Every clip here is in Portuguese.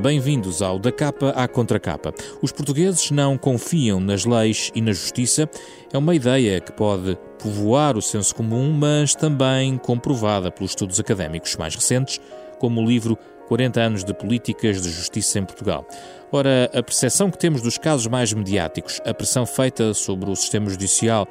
Bem-vindos ao Da Capa à Contracapa. Os portugueses não confiam nas leis e na justiça. É uma ideia que pode povoar o senso comum, mas também comprovada pelos estudos académicos mais recentes, como o livro 40 anos de políticas de justiça em Portugal. Ora, a percepção que temos dos casos mais mediáticos, a pressão feita sobre o sistema judicial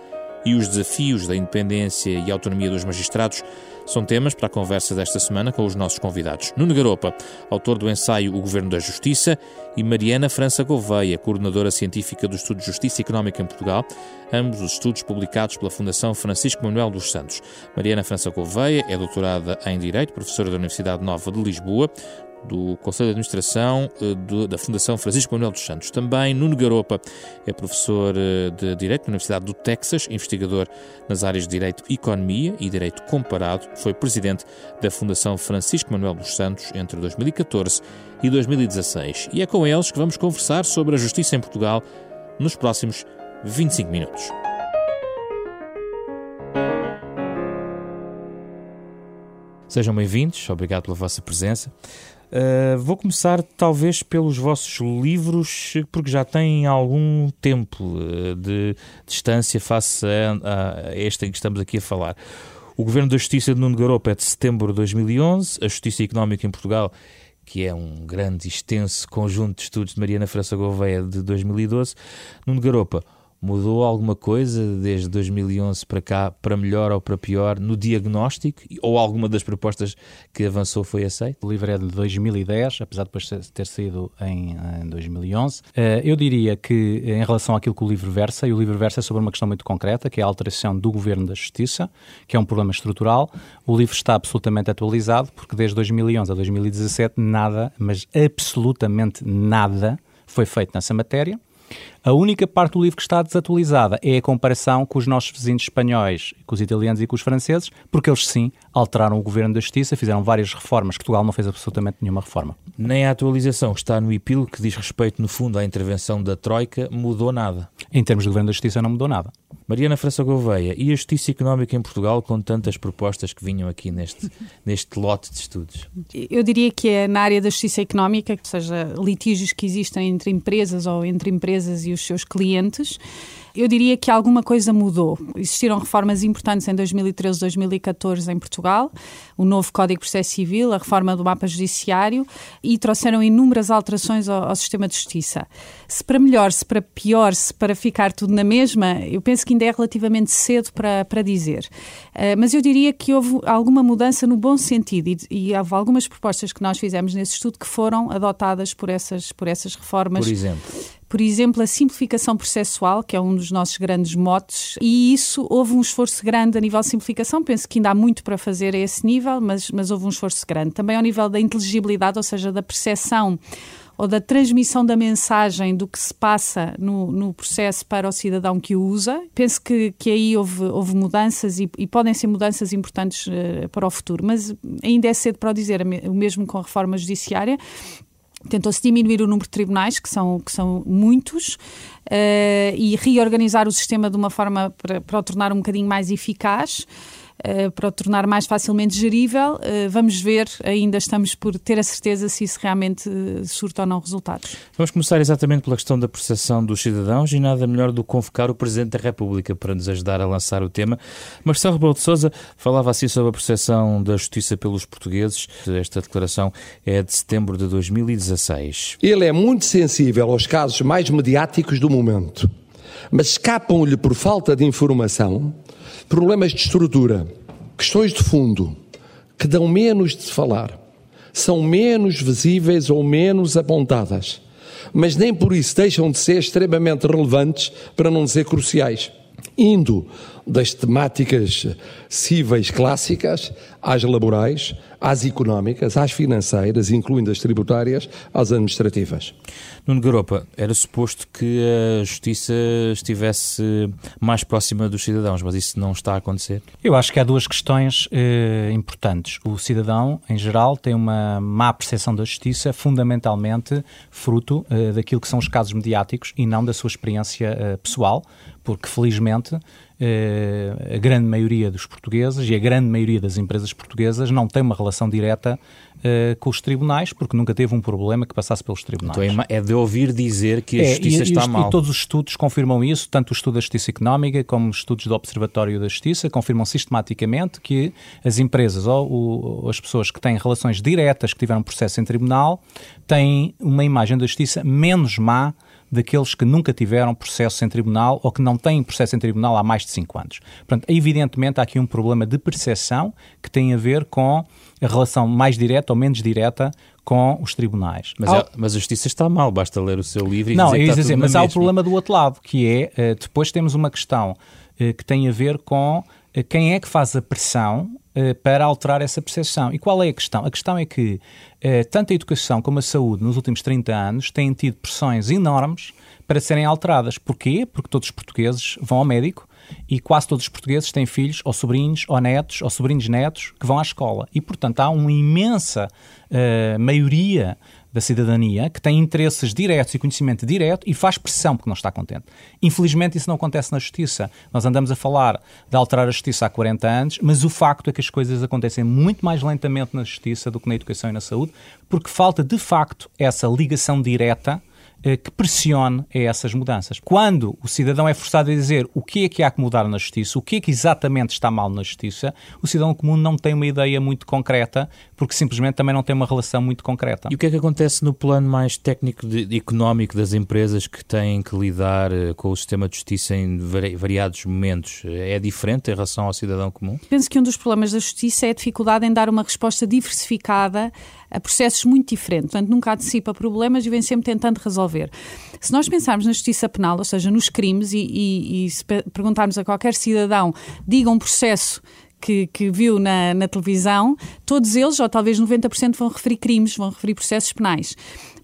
e os desafios da independência e autonomia dos magistrados são temas para a conversa desta semana com os nossos convidados. Nuno Garopa, autor do ensaio O Governo da Justiça, e Mariana França Gouveia, coordenadora científica do Estudo de Justiça Económica em Portugal, ambos os estudos publicados pela Fundação Francisco Manuel dos Santos. Mariana França Gouveia é doutorada em Direito, professora da Universidade Nova de Lisboa, do Conselho de Administração eh, da Fundação Francisco Manuel dos Santos. Também Nuno Garopa é professor eh, de Direito na Universidade do Texas, investigador nas áreas de Direito Economia e Direito Comparado. Foi presidente da Fundação Francisco Manuel dos Santos entre 2014 e 2016. E é com eles que vamos conversar sobre a justiça em Portugal nos próximos 25 minutos. Sejam bem-vindos, obrigado pela vossa presença. Uh, vou começar talvez pelos vossos livros, porque já têm algum tempo uh, de distância face a, a, este em que estamos aqui a falar. O Governo da Justiça de Nuno Garopa é de setembro de 2011, a Justiça Económica em Portugal, que é um grande e extenso conjunto de estudos de Mariana França Gouveia de 2012. Nuno Garopa, Mudou alguma coisa desde 2011 para cá, para melhor ou para pior, no diagnóstico? Ou alguma das propostas que avançou foi aceita? O livro é de 2010, apesar de depois ter saído em, em 2011. Eh, eu diria que, em relação àquilo que o livro versa, e o livro versa sobre uma questão muito concreta, que é a alteração do governo da justiça, que é um problema estrutural, o livro está absolutamente atualizado, porque desde 2011 a 2017 nada, mas absolutamente nada, foi feito nessa matéria. A única parte do livro que está desatualizada é a comparação com os nossos vizinhos espanhóis, com os italianos e com os franceses, porque eles sim alteraram o governo da justiça, fizeram várias reformas. Portugal não fez absolutamente nenhuma reforma. Nem a atualização que está no epílogo, que diz respeito, no fundo, à intervenção da Troika, mudou nada. Em termos de governo da justiça, não mudou nada. Mariana França Gouveia, e a justiça económica em Portugal, com tantas propostas que vinham aqui neste, neste lote de estudos? Eu diria que é na área da justiça económica, ou seja, litígios que existem entre empresas ou entre empresas e os seus clientes, eu diria que alguma coisa mudou. Existiram reformas importantes em 2013, 2014 em Portugal, o novo Código de Processo Civil, a reforma do mapa judiciário e trouxeram inúmeras alterações ao, ao, sistema de justiça. Se para melhor, se para pior, se para ficar tudo na mesma, eu penso que ainda é relativamente cedo para, para dizer. Uh, mas eu diria que houve alguma mudança no bom sentido e, e houve algumas propostas que nós fizemos nesse estudo que foram adotadas por essas, por essas reformas. Por exemplo? Por exemplo, a simplificação processual, que é um dos nossos grandes motes, e isso houve um esforço grande a nível de simplificação. Penso que ainda há muito para fazer a esse nível, mas, mas houve um esforço grande. Também ao nível da inteligibilidade, ou seja, da percepção ou da transmissão da mensagem do que se passa no, no processo para o cidadão que o usa. Penso que, que aí houve, houve mudanças e, e podem ser mudanças importantes uh, para o futuro, mas ainda é cedo para o dizer, o mesmo com a reforma judiciária. Tentou-se diminuir o número de tribunais, que são, que são muitos, uh, e reorganizar o sistema de uma forma para, para o tornar um bocadinho mais eficaz. Uh, para o tornar mais facilmente gerível. Uh, vamos ver, ainda estamos por ter a certeza se isso realmente uh, surta ou não resultados. Vamos começar exatamente pela questão da percepção dos cidadãos e nada melhor do que convocar o Presidente da República para nos ajudar a lançar o tema. Marcelo Rebelo de Sousa falava assim sobre a percepção da justiça pelos portugueses. Esta declaração é de setembro de 2016. Ele é muito sensível aos casos mais mediáticos do momento, mas escapam-lhe por falta de informação Problemas de estrutura, questões de fundo, que dão menos de falar, são menos visíveis ou menos apontadas, mas nem por isso deixam de ser extremamente relevantes, para não dizer cruciais. Indo das temáticas cíveis clássicas às laborais, às económicas, às financeiras, incluindo as tributárias, às administrativas. Nuno Garopa, era suposto que a justiça estivesse mais próxima dos cidadãos, mas isso não está a acontecer? Eu acho que há duas questões eh, importantes. O cidadão, em geral, tem uma má percepção da justiça, fundamentalmente fruto eh, daquilo que são os casos mediáticos e não da sua experiência eh, pessoal, porque felizmente uh, a grande maioria dos portugueses e a grande maioria das empresas portuguesas não tem uma relação direta uh, com os tribunais, porque nunca teve um problema que passasse pelos tribunais. Então é, é de ouvir dizer que a é, justiça e, está e, mal. E todos os estudos confirmam isso, tanto o estudo da Justiça Económica como os estudos do Observatório da Justiça confirmam sistematicamente que as empresas ou, ou as pessoas que têm relações diretas que tiveram processo em tribunal têm uma imagem da justiça menos má daqueles que nunca tiveram processo em tribunal ou que não têm processo em tribunal há mais de 5 anos. Portanto, evidentemente há aqui um problema de percepção que tem a ver com a relação mais direta ou menos direta com os tribunais. Mas, Ao... mas a justiça está mal, basta ler o seu livro e não, dizer dizer, mas há o problema do outro lado, que é, eh, depois temos uma questão eh, que tem a ver com quem é que faz a pressão para alterar essa percepção. E qual é a questão? A questão é que tanto a educação como a saúde nos últimos 30 anos têm tido pressões enormes para serem alteradas. Porquê? Porque todos os portugueses vão ao médico e quase todos os portugueses têm filhos, ou sobrinhos, ou netos, ou sobrinhos netos que vão à escola. E, portanto, há uma imensa uh, maioria da cidadania que tem interesses diretos e conhecimento direto e faz pressão porque não está contente. Infelizmente isso não acontece na justiça. Nós andamos a falar de alterar a justiça há 40 anos, mas o facto é que as coisas acontecem muito mais lentamente na justiça do que na educação e na saúde, porque falta de facto essa ligação direta que pressione a essas mudanças. Quando o cidadão é forçado a dizer o que é que há que mudar na justiça, o que é que exatamente está mal na justiça, o cidadão comum não tem uma ideia muito concreta, porque simplesmente também não tem uma relação muito concreta. E o que é que acontece no plano mais técnico de, económico das empresas que têm que lidar eh, com o sistema de justiça em variados momentos? É diferente em relação ao cidadão comum? Penso que um dos problemas da justiça é a dificuldade em dar uma resposta diversificada a processos muito diferentes. Portanto, nunca antecipa problemas e vem sempre tentando resolver. Se nós pensarmos na justiça penal, ou seja, nos crimes, e, e, e se perguntarmos a qualquer cidadão, diga um processo que, que, viu na, na, televisão, todos eles, ou talvez 90%, vão referir crimes, vão referir processos penais.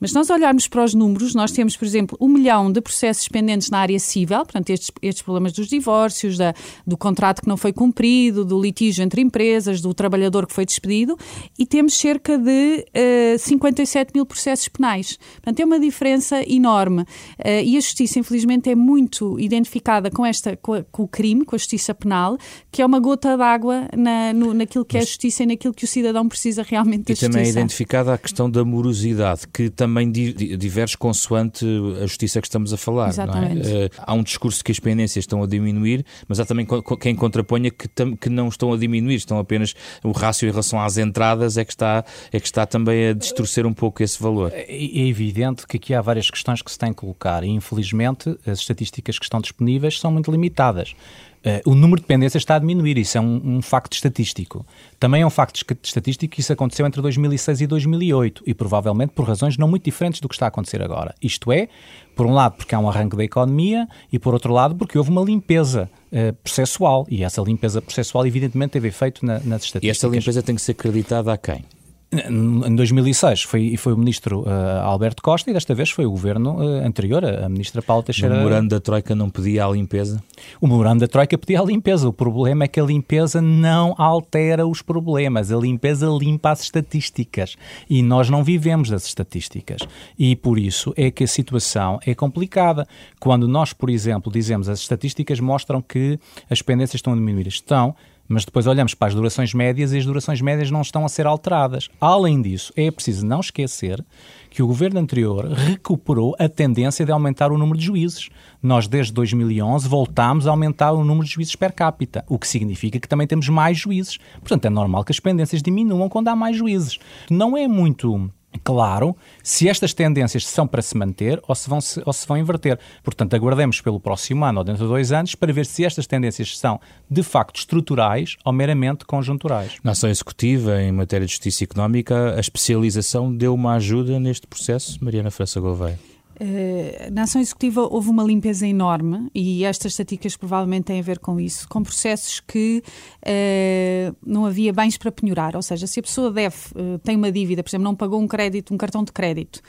Mas se nós olharmos para os números, nós temos, por exemplo, um milhão de processos pendentes na área civil, portanto, estes, estes problemas dos divórcios, da, do contrato que não foi cumprido, do litígio entre empresas, do trabalhador que foi despedido, e temos cerca de uh, eh, 57 mil processos penais. Portanto, é uma diferença enorme. Uh, e a justiça, infelizmente, é muito identificada com, esta, com, a, com o crime, com a justiça penal, que é uma gota d'água na, no, naquilo que é Mas, é a justiça e naquilo que o cidadão precisa realmente da e justiça. E também é identificada a questão da morosidade, que também também diverge consoante a justiça que estamos a falar. Exatamente. É? Uh, há um discurso que as pendências estão a diminuir, mas há também quem contraponha que, que não estão a diminuir, estão apenas o rácio em relação às entradas é que está, é que está também a distorcer um pouco esse valor. É, é evidente que aqui há várias questões que se têm que colocar e infelizmente as estatísticas que estão disponíveis são muito limitadas. Uh, o número de dependências está a diminuir, isso é um, um, facto estatístico. Também é um facto estatístico que isso aconteceu entre 2006 e 2008 e provavelmente por razões não muito diferentes do que está a acontecer agora. Isto é, por um lado, porque há um arranque da economia e por outro lado, porque houve uma limpeza uh, processual e essa limpeza processual, evidentemente, teve efeito na, nas estatísticas. E esta limpeza tem que ser acreditada a quem? Em 2006 foi, foi o ministro uh, Alberto Costa e desta vez foi o governo uh, anterior, a ministra Paula Teixeira. O memorando da Troika não pedia a limpeza? O memorando da Troika pedia a limpeza. O problema é que a limpeza não altera os problemas. A limpeza limpa as estatísticas. E nós não vivemos das estatísticas. E por isso é que a situação é complicada. Quando nós, por exemplo, dizemos as estatísticas mostram que as pendências estão a diminuir. Estão, mas depois olhamos para as durações médias e as durações médias não estão a ser alteradas. Além disso, é preciso não esquecer que o governo anterior recuperou a tendência de aumentar o número de juízes. Nós, desde 2011, voltámos a aumentar o número de juízes per capita, o que significa que também temos mais juízes. Portanto, é normal que as pendências diminuam quando há mais juízes. Não é muito claro se estas tendências são para se manter ou se vão, se, ou se vão inverter. Portanto, aguardemos pelo próximo ano ou dentro de dois anos para ver se estas tendências são de facto estruturais ou meramente conjunturais. Na ação executiva, em matéria de justiça económica, a especialização deu uma ajuda neste processo, Mariana França Gouveia? Uh, na ação executiva houve uma limpeza enorme e estas estatísticas provavelmente têm a ver com isso, com processos que uh, não havia bens para penhorar, ou seja, se a pessoa deve, uh, tem uma dívida, por exemplo, não pagou um crédito, um cartão de crédito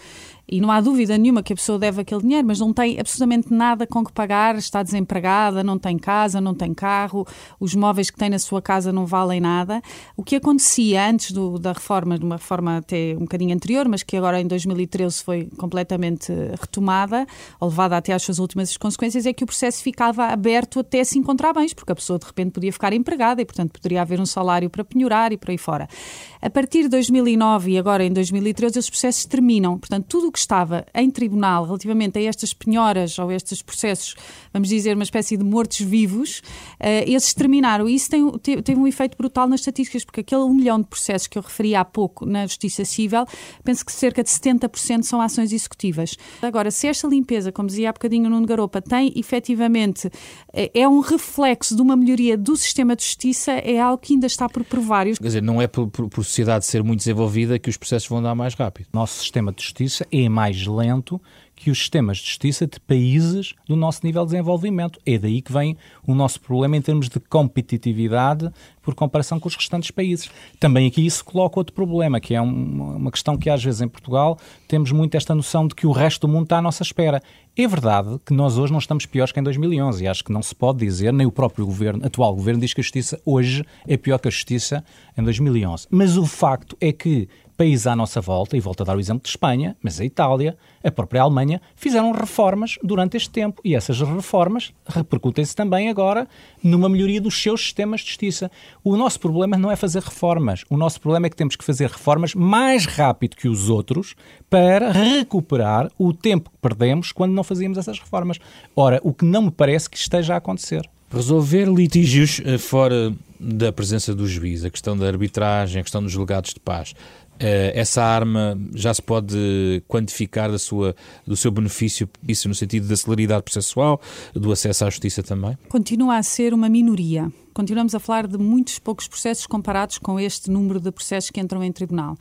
e não há dúvida nenhuma que a pessoa deve aquele dinheiro, mas não tem absolutamente nada com que pagar, está desempregada, não tem casa, não tem carro, os móveis que tem na sua casa não valem nada. O que acontecia antes do, da reforma, de uma reforma até um bocadinho anterior, mas que agora em 2013 foi completamente retomada, ou levada até às suas últimas consequências, é que o processo ficava aberto até se encontrar bens, porque a pessoa de repente podia ficar empregada e, portanto, poderia haver um salário para penhorar e por aí fora. A partir de 2009 e agora em 2013, os processos terminam. Portanto, tudo o que estava em tribunal relativamente a estas penhoras ou estes processos, vamos dizer, uma espécie de mortos-vivos, uh, esses terminaram. E isso tem, teve um efeito brutal nas estatísticas, porque aquele um milhão de processos que eu referi há pouco na Justiça Civil, penso que cerca de 70% são ações executivas. Agora, se esta limpeza, como dizia há bocadinho no Garopa, tem efetivamente, eh, é um reflexo de uma melhoria do sistema de justiça, é algo que ainda está por provar. Quer dizer, não é por, por, por sociedade ser muito desenvolvida que os processos vão dar mais rápido. Nosso sistema de justiça é mais lento que os sistemas de justiça de países do nosso nível de desenvolvimento. É daí que vem o nosso problema em termos de competitividade por comparação com os restantes países. Também aqui isso coloca outro problema, que é uma questão que às vezes em Portugal temos muito esta noção de que o resto do mundo está à nossa espera. É verdade que nós hoje não estamos piores que em 2011 e acho que não se pode dizer, nem o próprio governo, atual governo diz que a justiça hoje é pior que a justiça em 2011. Mas o facto é que países à nossa volta, e volto a dar o exemplo de Espanha, mas a Itália, a própria Alemanha, fizeram reformas durante este tempo e essas reformas repercutem-se também agora numa melhoria dos seus sistemas de justiça. O nosso problema não é fazer reformas, o nosso problema é que temos que fazer reformas mais rápido que os outros para recuperar o tempo que perdemos quando não fazíamos essas reformas. Ora, o que não me parece que esteja a acontecer. Resolver litígios eh, fora da presença do juiz, a questão da arbitragem, a questão dos delegados de paz, essa arma já se pode quantificar da sua, do seu benefício, isso no sentido da celeridade processual, do acesso à justiça também? Continua a ser uma minoria. Continuamos a falar de muitos poucos processos comparados com este número de processos que entram em tribunal.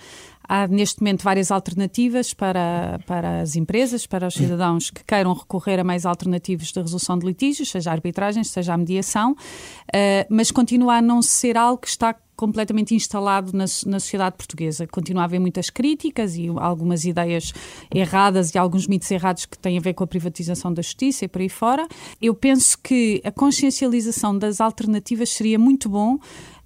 Há neste momento várias alternativas para, para as empresas, para os cidadãos que queiram recorrer a mais alternativas de resolução de litígios, seja a arbitragem, seja a mediação, uh, mas continua a não ser algo que está completamente instalado na, na sociedade portuguesa. Continua a haver muitas críticas e algumas ideias erradas e alguns mitos errados que têm a ver com a privatização da justiça e por aí fora. Eu penso que a consciencialização das alternativas seria muito bom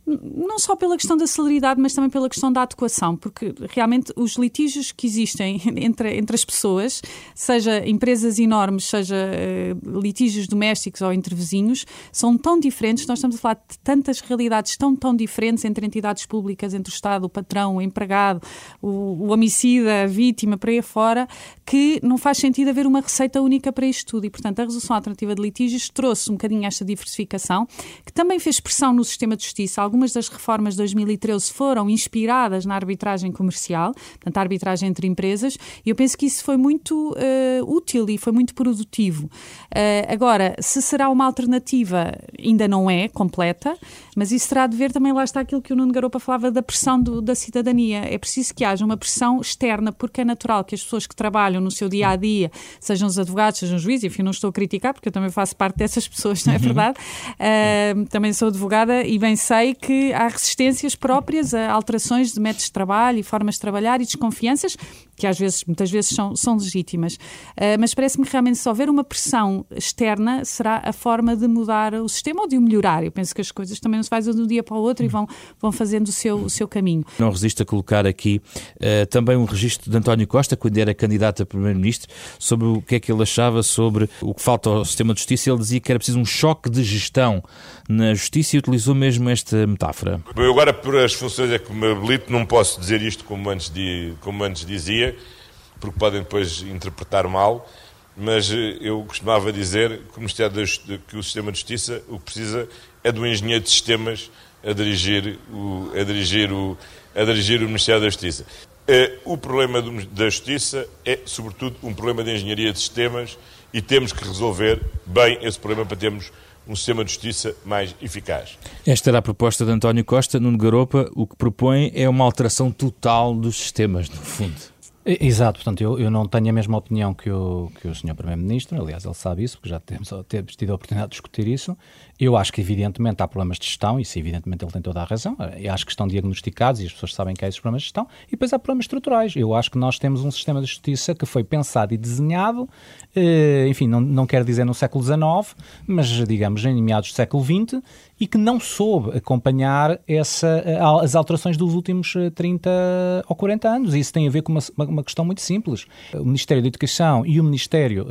não só pela questão da celeridade, mas também pela questão da adequação, porque realmente os litígios que existem entre, entre as pessoas, seja empresas enormes, seja uh, litígios domésticos ou entre vizinhos, são tão diferentes, nós estamos a falar de tantas realidades tão, tão diferentes entre entidades públicas, entre o Estado, o patrão, o empregado, o, o homicida, a vítima, para aí fora, que não faz sentido haver uma receita única para isto tudo. E, portanto, a resolução alternativa de litígios trouxe um bocadinho esta diversificação, que também fez pressão no sistema de justiça. Algumas das reformas de 2013 foram inspiradas na arbitragem comercial, portanto, a arbitragem entre empresas, e eu penso que isso foi muito uh, útil e foi muito produtivo. Uh, agora, se será uma alternativa, ainda não é completa, mas isso terá de ver também, lá está aquilo que o Nuno Garopa falava da pressão do, da cidadania. É preciso que haja uma pressão externa, porque é natural que as pessoas que trabalham no seu dia a dia, sejam os advogados, sejam os juízes, enfim, não estou a criticar, porque eu também faço parte dessas pessoas, não é uhum. verdade? Uh, também sou advogada e bem sei que há resistências próprias a alterações de métodos de trabalho e formas de trabalhar e desconfianças que às vezes, muitas vezes são, são legítimas. Uh, mas parece-me que realmente se houver uma pressão externa, será a forma de mudar o sistema ou de o melhorar. Eu penso que as coisas também não se fazem de um dia para o outro e vão, vão fazendo o seu, o seu caminho. Não resisto a colocar aqui uh, também um registro de António Costa, quando era candidato a Primeiro-Ministro, sobre o que é que ele achava sobre o que falta ao sistema de justiça. Ele dizia que era preciso um choque de gestão na justiça e utilizou mesmo esta metáfora. Eu agora, por as funções é que me habilito, não posso dizer isto como antes, de, como antes dizia, porque podem depois interpretar mal, mas eh, eu costumava dizer que o, Ministério da, que o Sistema de Justiça o que precisa é do engenheiro de sistemas a dirigir o, a dirigir o, a dirigir o Ministério da Justiça. Eh, o problema da Justiça é, sobretudo, um problema de engenharia de sistemas e temos que resolver bem esse problema para termos um sistema de justiça mais eficaz. Esta era a proposta de António Costa. Nuno Garopa, o que propõe é uma alteração total dos sistemas, no fundo. Exato, portanto, eu, eu não tenho a mesma opinião que o, que o Sr. Primeiro-Ministro, aliás, ele sabe isso, porque já temos, temos tido a oportunidade de discutir isso. Eu acho que, evidentemente, há problemas de gestão, isso, evidentemente, ele tem toda a razão. Eu acho que estão diagnosticados e as pessoas sabem que há esses problemas de gestão. E depois há problemas estruturais. Eu acho que nós temos um sistema de justiça que foi pensado e desenhado, eh, enfim, não, não quero dizer no século XIX, mas, digamos, em meados do século XX, e que não soube acompanhar essa, as alterações dos últimos 30 eh, ou 40 anos. E isso tem a ver com uma, uma questão muito simples. O Ministério da Educação e o Ministério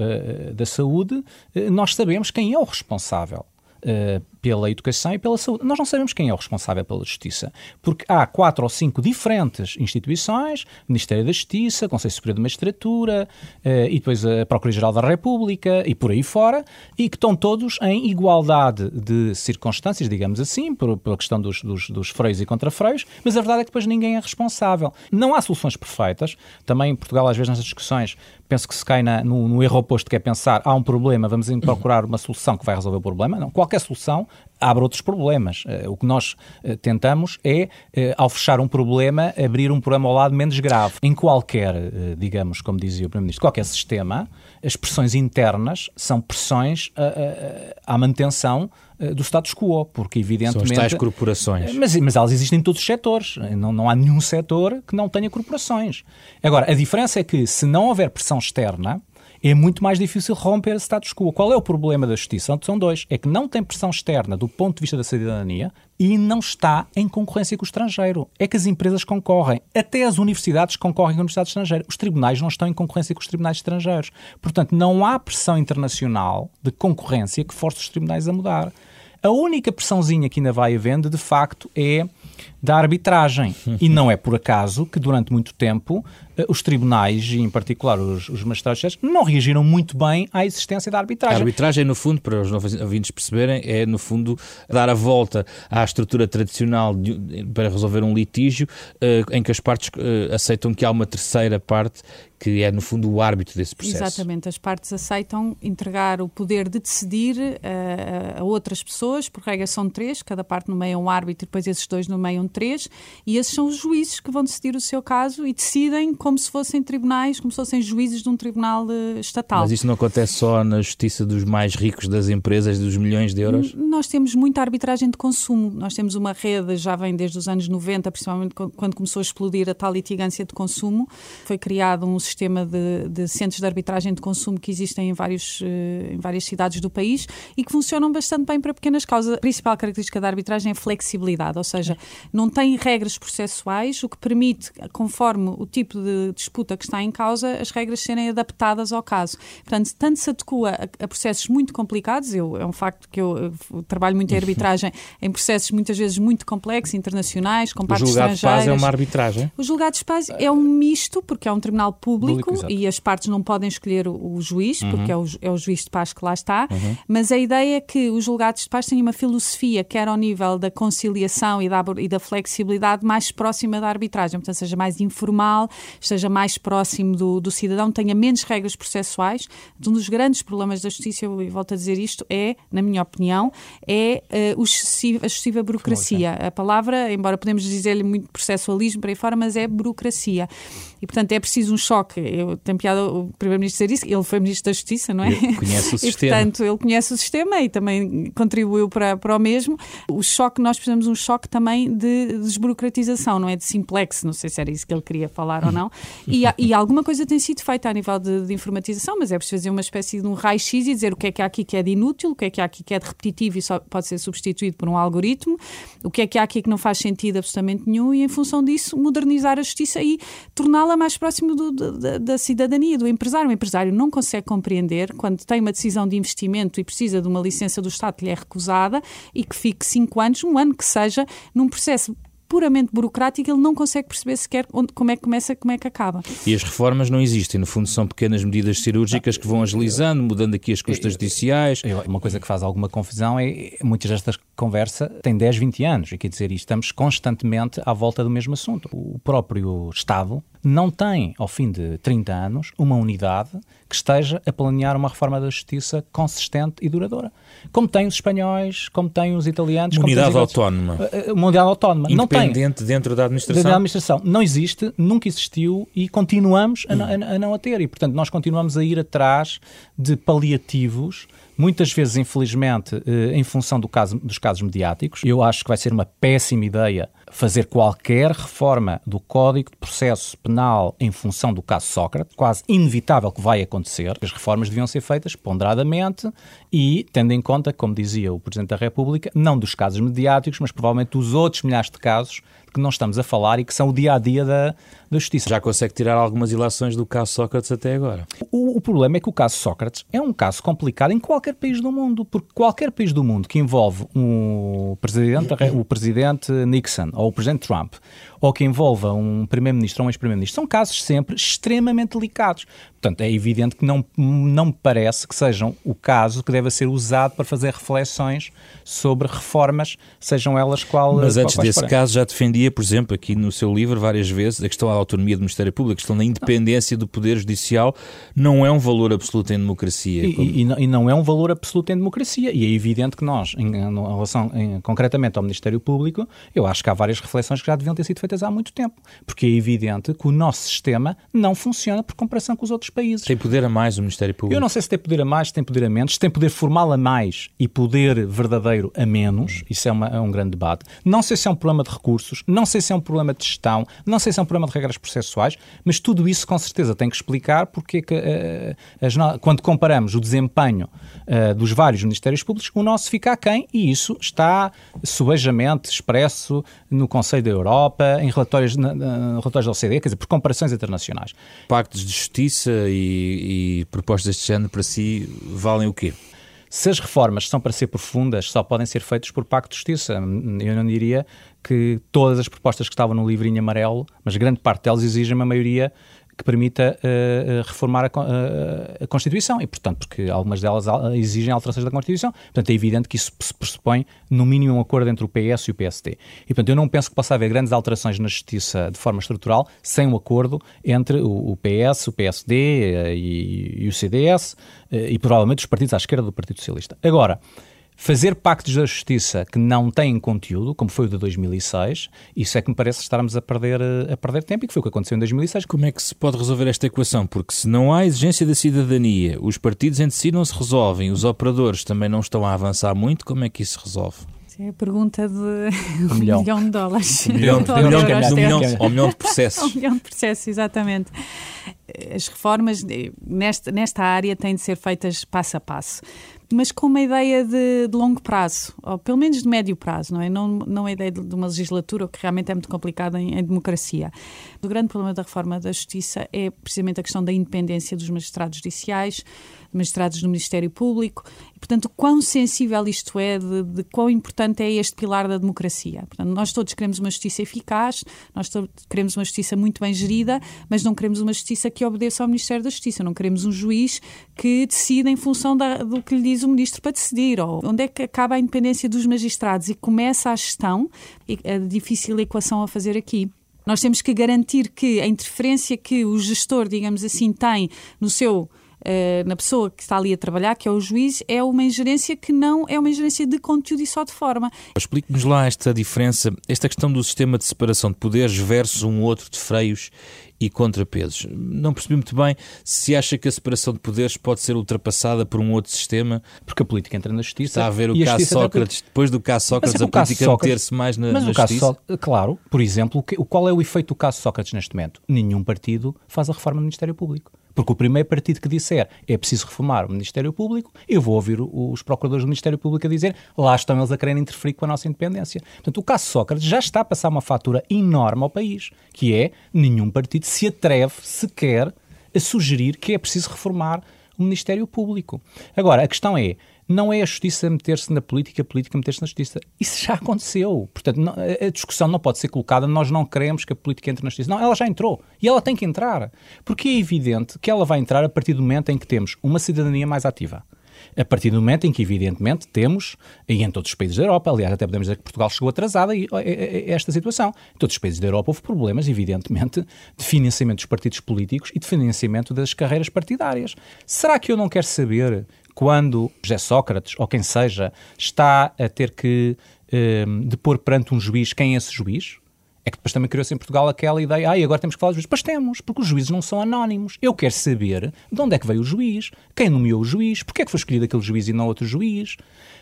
da Saúde, nós sabemos quem é o responsável uh, pela educação e pela saúde. Nós não sabemos quem é o responsável pela justiça, porque há quatro ou cinco diferentes instituições, Ministério da Justiça, Conselho Superior de Magistratura uh, e depois a Procuradoria-Geral da República e por aí fora, e que estão todos em igualdade de circunstâncias, digamos assim, por, pela questão dos, dos, dos freios e contrafreios, mas a verdade é que depois ninguém é responsável. Não há soluções perfeitas. Também em Portugal, às vezes, nas discussões, penso que se cai na, no, no, erro oposto, que é pensar há um problema, vamos procurar uma solução que vai resolver o problema. Não, qualquer solução abre outros problemas. Uh, o que nós uh, tentamos é, uh, ao fechar um problema, abrir um problema ao lado menos grave. Em qualquer, digamos, como dizia o Primeiro-Ministro, qualquer sistema, as pressões internas são pressões à manutenção do status quo, porque evidentemente... São as tais corporações. Mas, mas elas existem em todos os setores. Não, não há nenhum setor que não tenha corporações. Agora, a diferença é que se não houver pressão externa, é muito mais difícil romper status quo. Qual é o problema da justiça? São dois. É que não tem pressão externa do ponto de vista da cidadania e não está em concorrência com o estrangeiro. É que as empresas concorrem. Até as universidades concorrem com a universidade estrangeira. Os tribunais não estão em concorrência com os tribunais estrangeiros. Portanto, não há pressão internacional de concorrência que force os tribunais a mudar. A única pressãozinha que ainda vai havendo, de facto, é da arbitragem. E não é por acaso que, durante muito tempo, os tribunais, e em particular os, os magistrados, não reagiram muito bem à existência da arbitragem. A arbitragem, no fundo, para os ouvintes perceberem, é, no fundo, dar a volta à estrutura tradicional de, para resolver um litígio uh, em que as partes uh, aceitam que há uma terceira parte que é, no fundo, o árbitro desse processo. Exatamente. As partes aceitam entregar o poder de decidir uh, a outras pessoas, por regra são três, cada parte nomeia um árbitro e depois esses dois nomeiam três, e esses são os juízes que vão decidir o seu caso e decidem como se fossem tribunais, como se fossem juízes de um tribunal uh, estatal. Mas isso não acontece só na justiça dos mais ricos das empresas, dos milhões de euros? N nós temos muita arbitragem de consumo. Nós temos uma rede, já vem desde os anos 90, principalmente quando começou a explodir a tal litigância de consumo. Foi criado um sistema de, de centros de arbitragem de consumo que existem em, vários, uh, em várias cidades do país e que funcionam bastante bem para pequenas causas. A principal característica da arbitragem é a flexibilidade, ou seja, não tem regras processuais, o que permite, conforme o tipo de disputa que está em causa, as regras serem adaptadas ao caso. Portanto, tanto se adequa a, a processos muito complicados, eu, é um facto que eu, eu trabalho muito em arbitragem em processos muitas vezes muito complexos, internacionais, com partes estrangeiras. O julgado de paz é uma arbitragem? O julgado de paz é um misto, porque é um tribunal público, público e as partes não podem escolher o, o juiz, uhum. porque é o, é o, juiz de paz que lá está, uhum. mas a ideia é que os julgados de paz têm uma filosofia, quer ao nível da conciliação e da, e da flexibilidade, mais próxima da arbitragem, portanto, seja mais informal, esteja mais próximo do, do cidadão, tenha menos regras processuais. Um dos grandes problemas da justiça, eu volto a dizer isto, é, na minha opinião, é uh, excessiva, a excessiva burocracia. A palavra, embora podemos dizer-lhe muito processualismo para aí fora, mas é burocracia. E, portanto, é preciso um choque. Eu tenho piada o Primeiro-Ministro dizer isso, ele foi Ministro da Justiça, não é? Ele conhece o sistema. E, portanto, ele conhece o sistema e também contribuiu para, para o mesmo. O choque, nós precisamos um choque também de desburocratização, não é? De simplex, não sei se era isso que ele queria falar ou não. E, e alguma coisa tem sido feita a nível de, de, informatização, mas é preciso fazer uma espécie de um raio-x e dizer o que é que há aqui que é de inútil, o que é que há aqui que é de repetitivo e só pode ser substituído por um algoritmo, o que é que há aqui que não faz sentido absolutamente nenhum e, em função disso, modernizar a justiça e torná-la mais próxima do, da, da cidadania, do empresário. O empresário não consegue compreender quando tem uma decisão de investimento e precisa de uma licença do Estado que lhe é recusada e que fique cinco anos, um ano que seja, num processo puramente burocrático, ele não consegue perceber sequer onde, como é que começa como é que acaba. E as reformas não existem, no fundo são pequenas medidas cirúrgicas que vão agilizando, mudando aqui as custas judiciais. Uma coisa que faz alguma confusão é muitas destas conversas têm 10, 20 anos, e quer dizer, estamos constantemente à volta do mesmo assunto. O próprio Estado não tem, ao fim de 30 anos, uma unidade que esteja a planear uma reforma da justiça consistente e duradoura. Como tem os espanhóis, como tem os italianos. Uma unidade autónoma. Eh, uma unidade autónoma. Independente tem. dentro da administração. Da administração. Não existe, nunca existiu e continuamos a, a, a não a ter. E, portanto, nós continuamos a ir atrás de paliativos muitas vezes, infelizmente, eh, em função do caso, dos casos mediáticos. Eu acho que vai ser uma péssima ideia fazer qualquer reforma do Código de Processo Penal em função do caso Sócrates, quase inevitável que vai acontecer. As reformas deviam ser feitas ponderadamente e tendo em conta, como dizia o Presidente da República, não dos casos mediáticos, mas provavelmente dos outros milhares de casos que não estamos a falar e que são o dia a dia da, da justiça. Já consegue tirar algumas ilações do caso Sócrates até agora. O, o, problema é que o caso Sócrates é um caso complicado em qualquer país do mundo, porque qualquer país do mundo que envolve um presidente, o presidente Nixon ou o presidente Trump ou que envolva um primeiro-ministro ou um ex-primeiro-ministro são casos sempre extremamente delicados. Portanto, é evidente que não, não me parece que sejam o caso que deve ser usado para fazer reflexões sobre reformas, sejam elas qual Mas antes desse caso já defendia, por exemplo, aqui no seu livro várias vezes, a questão da autonomia do Ministério Público, a questão da independência do Poder Judicial não é um valor absoluto em democracia. E, como... e, não, e não, é um valor absoluto em democracia. E é evidente que nós, em, em relação em, concretamente ao Ministério Público, eu acho que há várias reflexões que já deviam ter sido feitas há muito tempo. Porque é evidente que o nosso sistema não funciona por comparação com os outros países. Tem poder a mais o Ministério Público? Eu não sei se tem poder a mais, se tem poder a menos, se tem poder formal a mais e poder verdadeiro a menos. Isso é, uma, é um grande debate. Não sei se é um problema de recursos, não sei se é um problema de gestão, não sei se é um problema de regras processuais, mas tudo isso com certeza tem que explicar porque que, uh, as, quando comparamos o desempenho uh, dos vários Ministérios Públicos, o nosso fica aquém e isso está subejamente expresso no Conselho da Europa, em relatórios, na, na, relatórios da OCDE, quer dizer, por comparações internacionais. Pactos de justiça e, e propostas deste género para si valem o quê? Se as reformas são para ser profundas, só podem ser feitas por pacto de justiça. Eu não diria que todas as propostas que estavam no livrinho amarelo, mas grande parte delas exigem uma maioria que permita uh, reformar a, uh, a, Constituição e, portanto, porque algumas delas exigem alterações da Constituição, portanto é evidente que isso se pressupõe no mínimo um acordo entre o PS e o PSD. E, portanto, eu não penso que possa haver grandes alterações na Justiça de forma estrutural sem um acordo entre o, o PS, o PSD e, e o CDS e provavelmente os partidos à esquerda do Partido Socialista. Agora, Fazer pactos da justiça que não têm conteúdo, como foi o de 2006, isso é que me parece estarmos a perder, eh, a perder tempo e que foi o que aconteceu em 2006. Como é que se pode resolver esta equação? Porque se não há exigência da cidadania, os partidos entre si não se resolvem, os operadores também não estão a avançar muito, como é que isso se resolve? É a pergunta de um milhão, milhão de dólares. Um milhão, de, milhão, de, milhão, um milhão de processos. um milhão de processos, exatamente. As reformas eh, nesta, nesta área têm de ser feitas passo a passo mas com uma ideia de, de, longo prazo, ou pelo menos de médio prazo, não é? Não, não a ideia de, de uma legislatura, o que realmente é muito complicado em, em, democracia. O grande problema da reforma da Justiça é precisamente a questão da independência dos magistrados judiciais, magistrados do Ministério Público, e, portanto, quão sensível isto é, de, de quão importante é este pilar da democracia. Portanto, nós todos queremos uma justiça eficaz, nós todos queremos uma justiça muito bem gerida, mas não queremos uma justiça que obedeça ao Ministério da Justiça, não queremos um juiz que decida em função da, do que lhe diz o ministro para decidir, ou onde é que acaba a independência dos magistrados e começa a gestão, difícil a equação a fazer aqui. Nós temos que garantir que a interferência que o gestor, digamos assim, tem no seu na pessoa que está ali a trabalhar, que é o juiz, é uma ingerência que não é uma ingerência de conteúdo e só de forma. Explique-nos lá esta diferença, esta questão do sistema de separação de poderes versus um outro de freios e contrapesos. Não percebi muito bem se acha que a separação de poderes pode ser ultrapassada por um outro sistema. Porque a política entra na justiça. Está a ver o caso Sócrates, depois do caso Sócrates, a política meter-se mais na, mas na o caso justiça. So, claro, por exemplo, qual é o efeito do caso Sócrates neste momento? Nenhum partido faz a reforma do Ministério Público. Porque o primeiro partido que disser é preciso reformar o Ministério Público, eu vou ouvir os procuradores do Ministério Público a dizer lá estão eles a querer interferir com a nossa independência. Portanto, o caso Sócrates já está a passar uma fatura enorme ao país, que é nenhum partido se atreve sequer a sugerir que é preciso reformar o Ministério Público. Agora, a questão é, não é a justiça meter-se na política, a política meter-se na justiça. Isso já aconteceu. Portanto, não, a discussão não pode ser colocada, nós não queremos que a política entre na justiça. Não, ela já entrou. E ela tem que entrar. Porque é evidente que ela vai entrar a partir do momento em que temos uma cidadania mais ativa. A partir do momento em que, evidentemente, temos, e em todos os países da Europa, aliás, até podemos dizer que Portugal chegou atrasada a esta situação. Em todos os países da Europa houve problemas, evidentemente, de financiamento dos partidos políticos e de financiamento das carreiras partidárias. Será que eu não quero saber quando José Sócrates, ou quem seja, está a ter que um, depor perante um juiz quem é esse juiz? É que depois também criou-se em Portugal aquela ideia, ah, e agora temos que falar dos juízes. Pois temos, porque os juízes não são anónimos. Eu quero saber de onde é que veio o juiz, quem nomeou o juiz, porque é que foi escolhido aquele juiz e não outro juiz.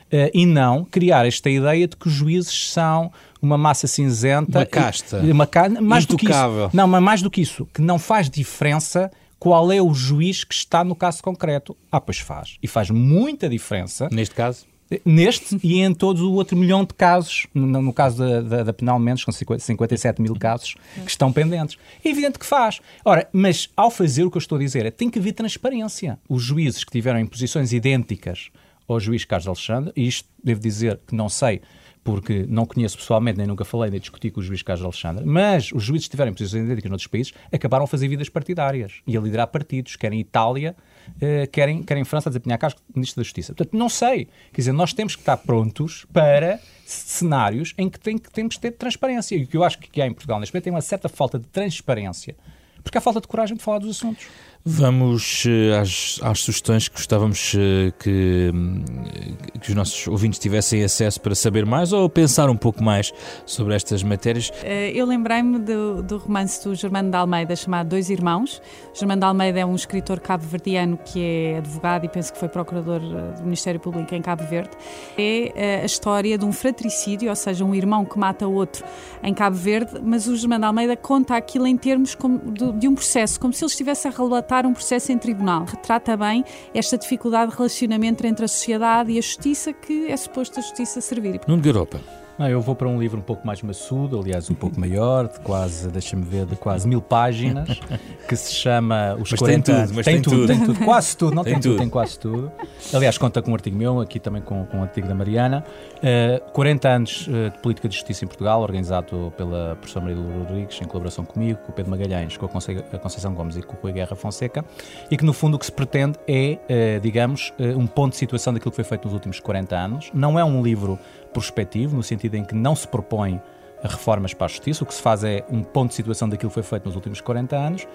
Uh, e não criar esta ideia de que os juízes são uma massa cinzenta. Uma casta. Uma ca... mais Intocável. Do que isso. Não, mas mais do que isso, que não faz diferença qual é o juiz que está no caso concreto. Ah, pois faz. E faz muita diferença. Neste caso? Neste e em todos o outro milhão de casos, no, no caso da, da, da Penal Mendes, com 57 mil casos que estão pendentes. É evidente que faz. Ora, mas ao fazer o que eu estou a dizer, é, tem que haver transparência. Os juízes que tiveram em posições idênticas ao juiz Carlos Alexandre, e isto devo dizer que não sei porque não conheço pessoalmente, nem nunca falei, nem discuti com o juiz Carlos Alexandre, mas os juízes que estiveram em posições idênticas noutros países acabaram a fazer vidas partidárias e a liderar partidos, quer em Itália, eh, querem, querem em França a desempenhar cargos de Ministro da Justiça. Portanto, não sei. Quer dizer, nós temos que estar prontos para cenários em que, tem, que temos que ter transparência. E o que eu acho que há em Portugal neste momento tem uma certa falta de transparência, porque há falta de coragem de falar dos assuntos. Vamos uh, às, às, sugestões que gostávamos uh, que, hum, que os nossos ouvintes tivessem acesso para saber mais ou pensar um pouco mais sobre estas matérias. Eu lembrei-me do, do, romance do Germano de Almeida chamado Dois Irmãos. Germano de Almeida é um escritor cabo-verdiano que é advogado e penso que foi procurador do Ministério Público em Cabo Verde. É a história de um fratricídio, ou seja, um irmão que mata outro em Cabo Verde, mas o Germano de Almeida conta aquilo em termos de, de um processo, como se ele estivesse a relatar um processo em tribunal. Retrata bem esta dificuldade de relacionamento entre a sociedade e a justiça que é suposto a justiça servir. Nuno Garopa. Não, eu vou para um livro um pouco mais maçudo, aliás, um pouco maior, de quase, deixa-me ver, de quase mil páginas, que se chama Os mas 40 tem tudo, mas tem, tem tudo, tem tudo, quase tudo, não tem, tem tudo, tem quase tudo. Aliás, conta com um artigo meu, aqui também com, com um artigo da Mariana. Uh, 40 anos uh, de política de justiça em Portugal, organizado pela professora Maria Rodrigues, em colaboração comigo, com o Pedro Magalhães, com a, Conce a Conceição Gomes e com o Rui Guerra Fonseca, e que no fundo o que se pretende é, uh, digamos, um ponto de situação daquilo que foi feito nos últimos 40 anos. Não é um livro prospectivo, no sentido em que não se propõe reformas para a justiça, o que se faz é um ponto de situação daquilo que foi feito nos últimos 40 anos,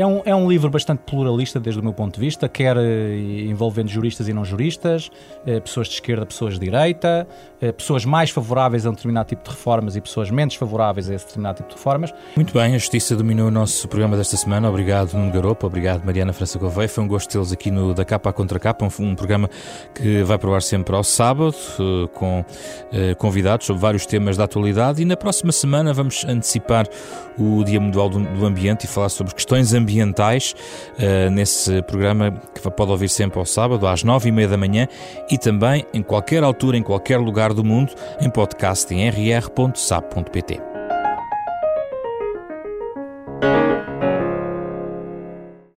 é um, é um livro bastante pluralista desde o meu ponto de vista, quer eh, envolvendo juristas e não juristas, eh, pessoas de esquerda, pessoas de direita, eh, pessoas mais favoráveis a um determinado tipo de reformas e pessoas menos favoráveis a esse determinado tipo de reformas. Muito bem, a Justiça dominou o nosso programa desta semana. Obrigado, Nuno Garopa, obrigado, Mariana França Gouveia. Foi um gosto tê-los aqui no Da Capa à Contra Capa, um, um programa que vai provar sempre ao sábado, com convidados sobre vários temas da atualidade. E na próxima semana vamos antecipar o Dia Mundial do, Ambiente e falar sobre questões ambientais uh, nesse programa que pode ouvir sempre ao sábado, às nove e meia da manhã e também em qualquer altura, em qualquer lugar do mundo, em podcast em rr.sap.pt.